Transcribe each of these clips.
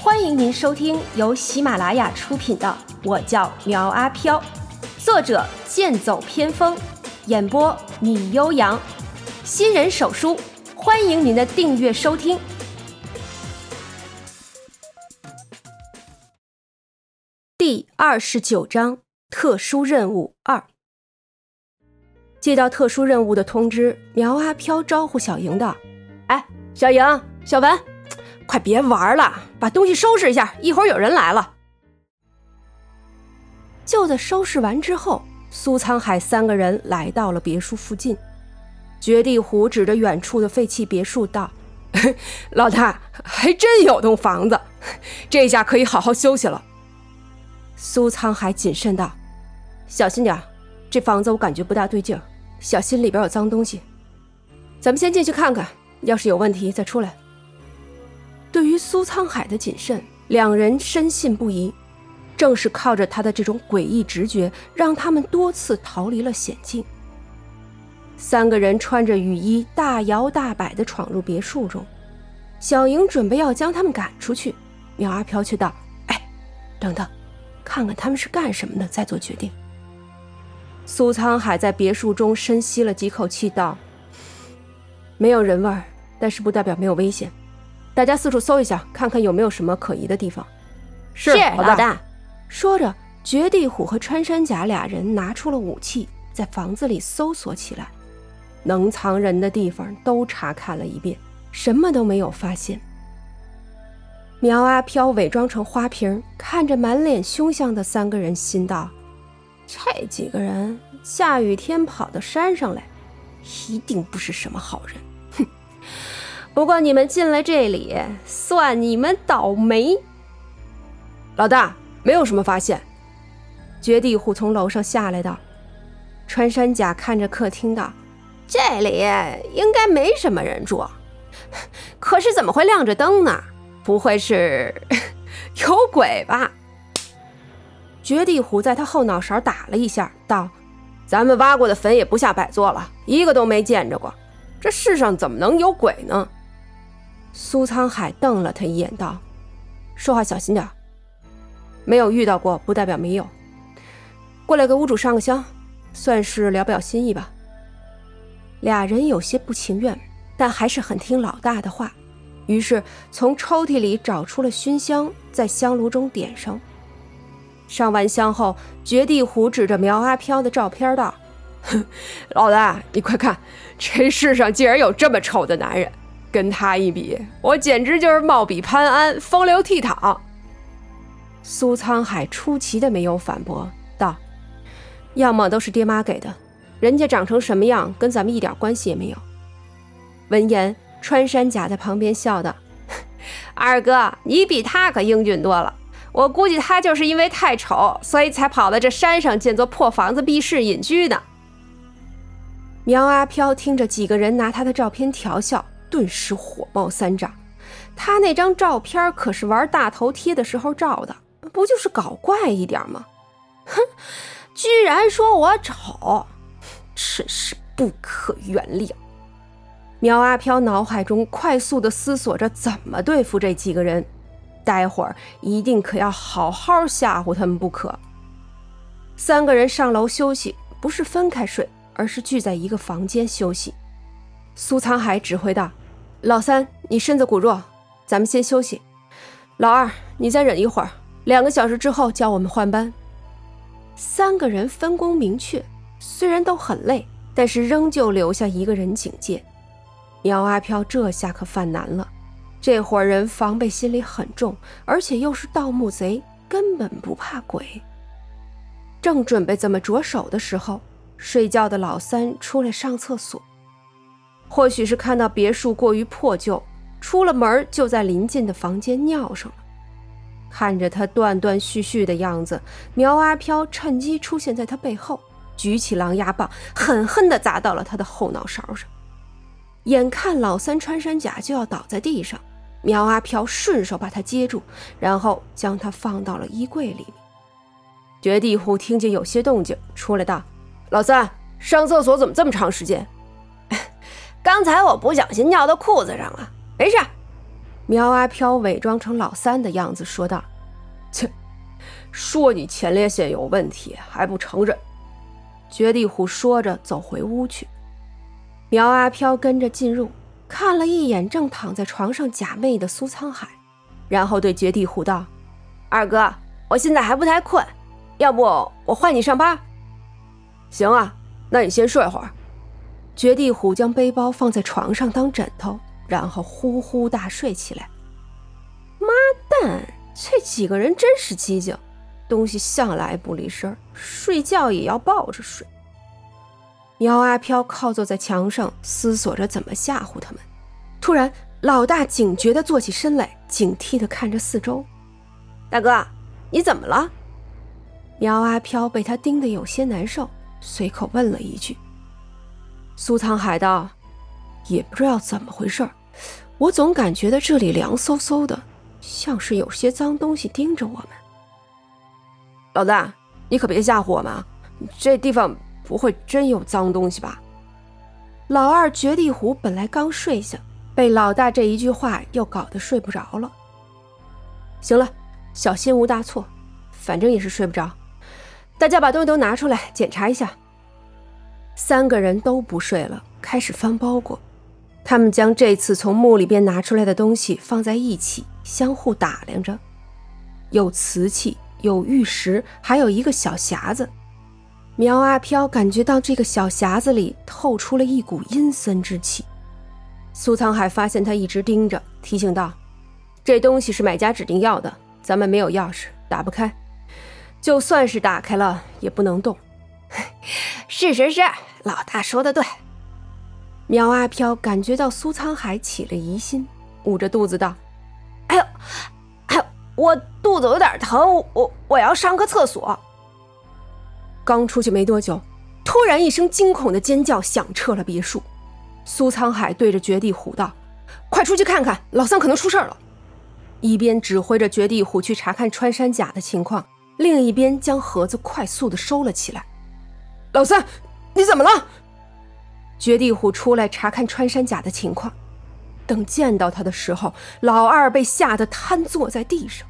欢迎您收听由喜马拉雅出品的《我叫苗阿飘》，作者剑走偏锋，演播米悠扬，新人手书，欢迎您的订阅收听。第二十九章特殊任务二。接到特殊任务的通知，苗阿飘招呼小莹道：“哎，小莹、小文，快别玩了，把东西收拾一下，一会儿有人来了。”就在收拾完之后，苏沧海三个人来到了别墅附近。绝地虎指着远处的废弃别墅道：“老大，还真有栋房子，这下可以好好休息了。”苏沧海谨慎道：“小心点，这房子我感觉不大对劲儿，小心里边有脏东西。咱们先进去看看，要是有问题再出来。”对于苏沧海的谨慎，两人深信不疑。正是靠着他的这种诡异直觉，让他们多次逃离了险境。三个人穿着雨衣，大摇大摆地闯入别墅中。小莹准备要将他们赶出去，苗阿飘却道：“哎，等等，看看他们是干什么的，再做决定。”苏沧海在别墅中深吸了几口气，道：“没有人味儿，但是不代表没有危险。大家四处搜一下，看看有没有什么可疑的地方。”是老大。说着，绝地虎和穿山甲俩人拿出了武器，在房子里搜索起来，能藏人的地方都查看了一遍，什么都没有发现。苗阿飘伪装成花瓶，看着满脸凶相的三个人，心道：这几个人下雨天跑到山上来，一定不是什么好人。不过你们进来这里，算你们倒霉。老大。没有什么发现。绝地虎从楼上下来道：“穿山甲看着客厅道，这里应该没什么人住，可是怎么会亮着灯呢？不会是 有鬼吧？”绝地虎在他后脑勺打了一下，道：“咱们挖过的坟也不下百座了，一个都没见着过。这世上怎么能有鬼呢？”苏沧海瞪了他一眼，道：“说话小心点。”没有遇到过，不代表没有。过来给屋主上个香，算是聊表心意吧。俩人有些不情愿，但还是很听老大的话，于是从抽屉里找出了熏香，在香炉中点上。上完香后，绝地虎指着苗阿飘的照片道：“哼老大，你快看，这世上竟然有这么丑的男人，跟他一比，我简直就是貌比潘安，风流倜傥。”苏沧海出奇的没有反驳，道：“要么都是爹妈给的，人家长成什么样跟咱们一点关系也没有。”闻言，穿山甲在旁边笑道：“ 二哥，你比他可英俊多了。我估计他就是因为太丑，所以才跑到这山上建座破房子避世隐居的。”苗阿飘听着几个人拿他的照片调笑，顿时火冒三丈。他那张照片可是玩大头贴的时候照的。不就是搞怪一点吗？哼，居然说我丑，真是不可原谅！苗阿飘脑海中快速的思索着怎么对付这几个人，待会儿一定可要好好吓唬他们不可。三个人上楼休息，不是分开睡，而是聚在一个房间休息。苏沧海指挥道：“老三，你身子骨弱，咱们先休息。老二，你再忍一会儿。”两个小时之后叫我们换班。三个人分工明确，虽然都很累，但是仍旧留下一个人警戒。苗阿飘这下可犯难了，这伙人防备心理很重，而且又是盗墓贼，根本不怕鬼。正准备怎么着手的时候，睡觉的老三出来上厕所，或许是看到别墅过于破旧，出了门就在临近的房间尿上了。看着他断断续续的样子，苗阿飘趁机出现在他背后，举起狼牙棒，狠狠地砸到了他的后脑勺上。眼看老三穿山甲就要倒在地上，苗阿飘顺手把他接住，然后将他放到了衣柜里。绝地虎听见有些动静，出来道：“老三，上厕所怎么这么长时间？”刚才我不小心尿到裤子上了，没事。苗阿飘伪装成老三的样子说道：“切，说你前列腺有问题还不承认。”绝地虎说着走回屋去。苗阿飘跟着进入，看了一眼正躺在床上假寐的苏沧海，然后对绝地虎道：“二哥，我现在还不太困，要不我换你上班？”“行啊，那你先睡会儿。”绝地虎将背包放在床上当枕头。然后呼呼大睡起来。妈蛋，这几个人真是机警，东西向来不离身，睡觉也要抱着睡。苗阿飘靠坐在墙上，思索着怎么吓唬他们。突然，老大警觉地坐起身来，警惕地看着四周。大哥，你怎么了？苗阿飘被他盯得有些难受，随口问了一句。苏沧海道：“也不知道怎么回事。”我总感觉到这里凉飕飕的，像是有些脏东西盯着我们。老大，你可别吓唬我们啊！这地方不会真有脏东西吧？老二绝地虎本来刚睡下，被老大这一句话又搞得睡不着了。行了，小心无大错，反正也是睡不着。大家把东西都拿出来检查一下。三个人都不睡了，开始翻包裹。他们将这次从墓里边拿出来的东西放在一起，相互打量着，有瓷器，有玉石，还有一个小匣子。苗阿飘感觉到这个小匣子里透出了一股阴森之气。苏沧海发现他一直盯着，提醒道：“这东西是买家指定要的，咱们没有钥匙，打不开。就算是打开了，也不能动。” 是是是，老大说的对。苗阿飘感觉到苏沧海起了疑心，捂着肚子道：“哎呦，哎呦，我肚子有点疼，我我要上个厕所。”刚出去没多久，突然一声惊恐的尖叫响彻了别墅。苏沧海对着绝地虎道：“快出去看看，老三可能出事了！”一边指挥着绝地虎去查看穿山甲的情况，另一边将盒子快速的收了起来。“老三，你怎么了？”绝地虎出来查看穿山甲的情况，等见到他的时候，老二被吓得瘫坐在地上。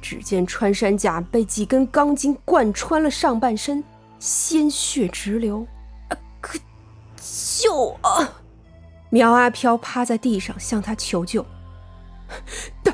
只见穿山甲被几根钢筋贯穿了上半身，鲜血直流。可救啊！苗阿飘趴在地上向他求救。大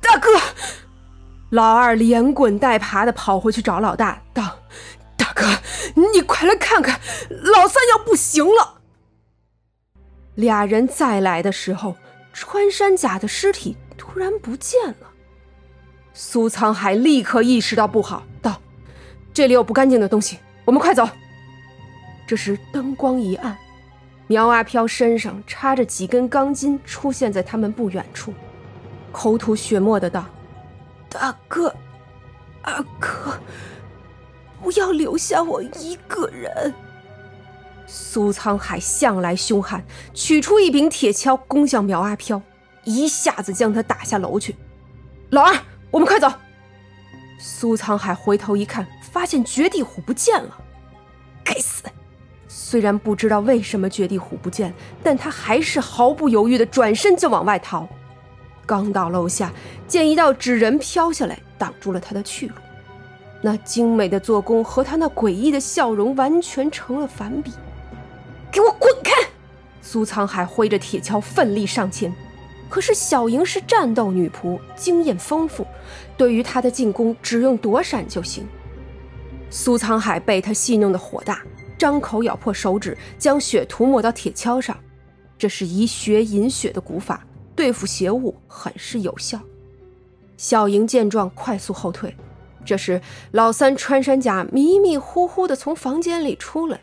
大哥，老二连滚带爬的跑回去找老大，道：“，你快来看看，老三要不行了。”俩人再来的时候，穿山甲的尸体突然不见了。苏沧海立刻意识到不好，道：“这里有不干净的东西，我们快走。”这时灯光一暗，苗阿飘身上插着几根钢筋出现在他们不远处，口吐血沫的道：“大哥，二哥，不要留下我一个人。”苏沧海向来凶悍，取出一柄铁锹攻向苗阿飘，一下子将他打下楼去。老二，我们快走！苏沧海回头一看，发现绝地虎不见了。该死！虽然不知道为什么绝地虎不见，但他还是毫不犹豫地转身就往外逃。刚到楼下，见一道纸人飘下来，挡住了他的去路。那精美的做工和他那诡异的笑容完全成了反比。给我滚开！苏沧海挥着铁锹奋力上前，可是小莹是战斗女仆，经验丰富，对于他的进攻只用躲闪就行。苏沧海被他戏弄的火大，张口咬破手指，将血涂抹到铁锹上。这是以血引血的古法，对付邪物很是有效。小莹见状，快速后退。这时，老三穿山甲迷迷糊糊地从房间里出来。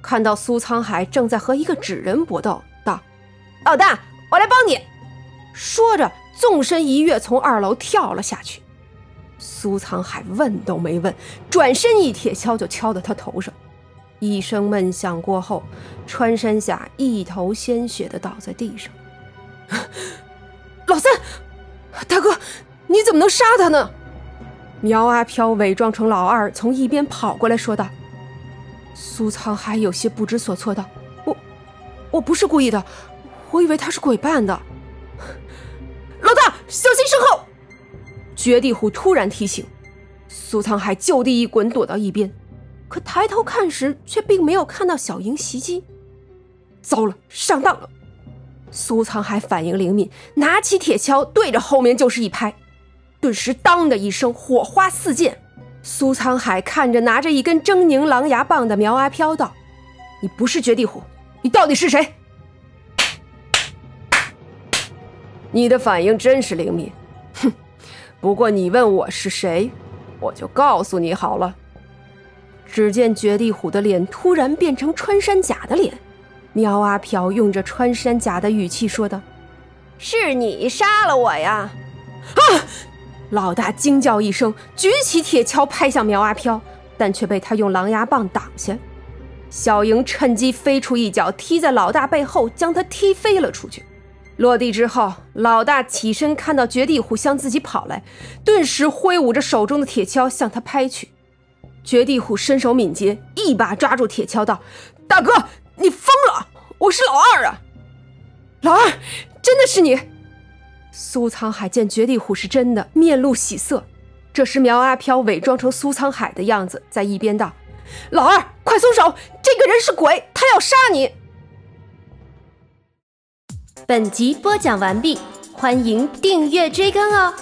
看到苏沧海正在和一个纸人搏斗，道：“老大，我来帮你。”说着，纵身一跃，从二楼跳了下去。苏沧海问都没问，转身一铁锹就敲到他头上。一声闷响过后，穿山甲一头鲜血的倒在地上。老三，大哥，你怎么能杀他呢？苗阿飘伪装成老二，从一边跑过来说道。苏沧海有些不知所措道：“我，我不是故意的，我以为他是鬼扮的。”老大，小心身后！绝地虎突然提醒，苏沧海就地一滚，躲到一边。可抬头看时，却并没有看到小莹袭击。糟了，上当了！苏沧海反应灵敏，拿起铁锹对着后面就是一拍，顿时当的一声，火花四溅。苏沧海看着拿着一根狰狞狼牙棒的苗阿飘道：“你不是绝地虎，你到底是谁？”你的反应真是灵敏，哼！不过你问我是谁，我就告诉你好了。只见绝地虎的脸突然变成穿山甲的脸，苗阿飘用着穿山甲的语气说道：“是你杀了我呀！”啊！老大惊叫一声，举起铁锹拍向苗阿飘，但却被他用狼牙棒挡下。小莹趁机飞出一脚，踢在老大背后，将他踢飞了出去。落地之后，老大起身看到绝地虎向自己跑来，顿时挥舞着手中的铁锹向他拍去。绝地虎身手敏捷，一把抓住铁锹道：“大哥，你疯了！我是老二啊！老二，真的是你！”苏沧海见绝地虎是真的，面露喜色。这时苗阿飘伪装成苏沧海的样子，在一边道：“老二，快松手！这个人是鬼，他要杀你！”本集播讲完毕，欢迎订阅追更哦。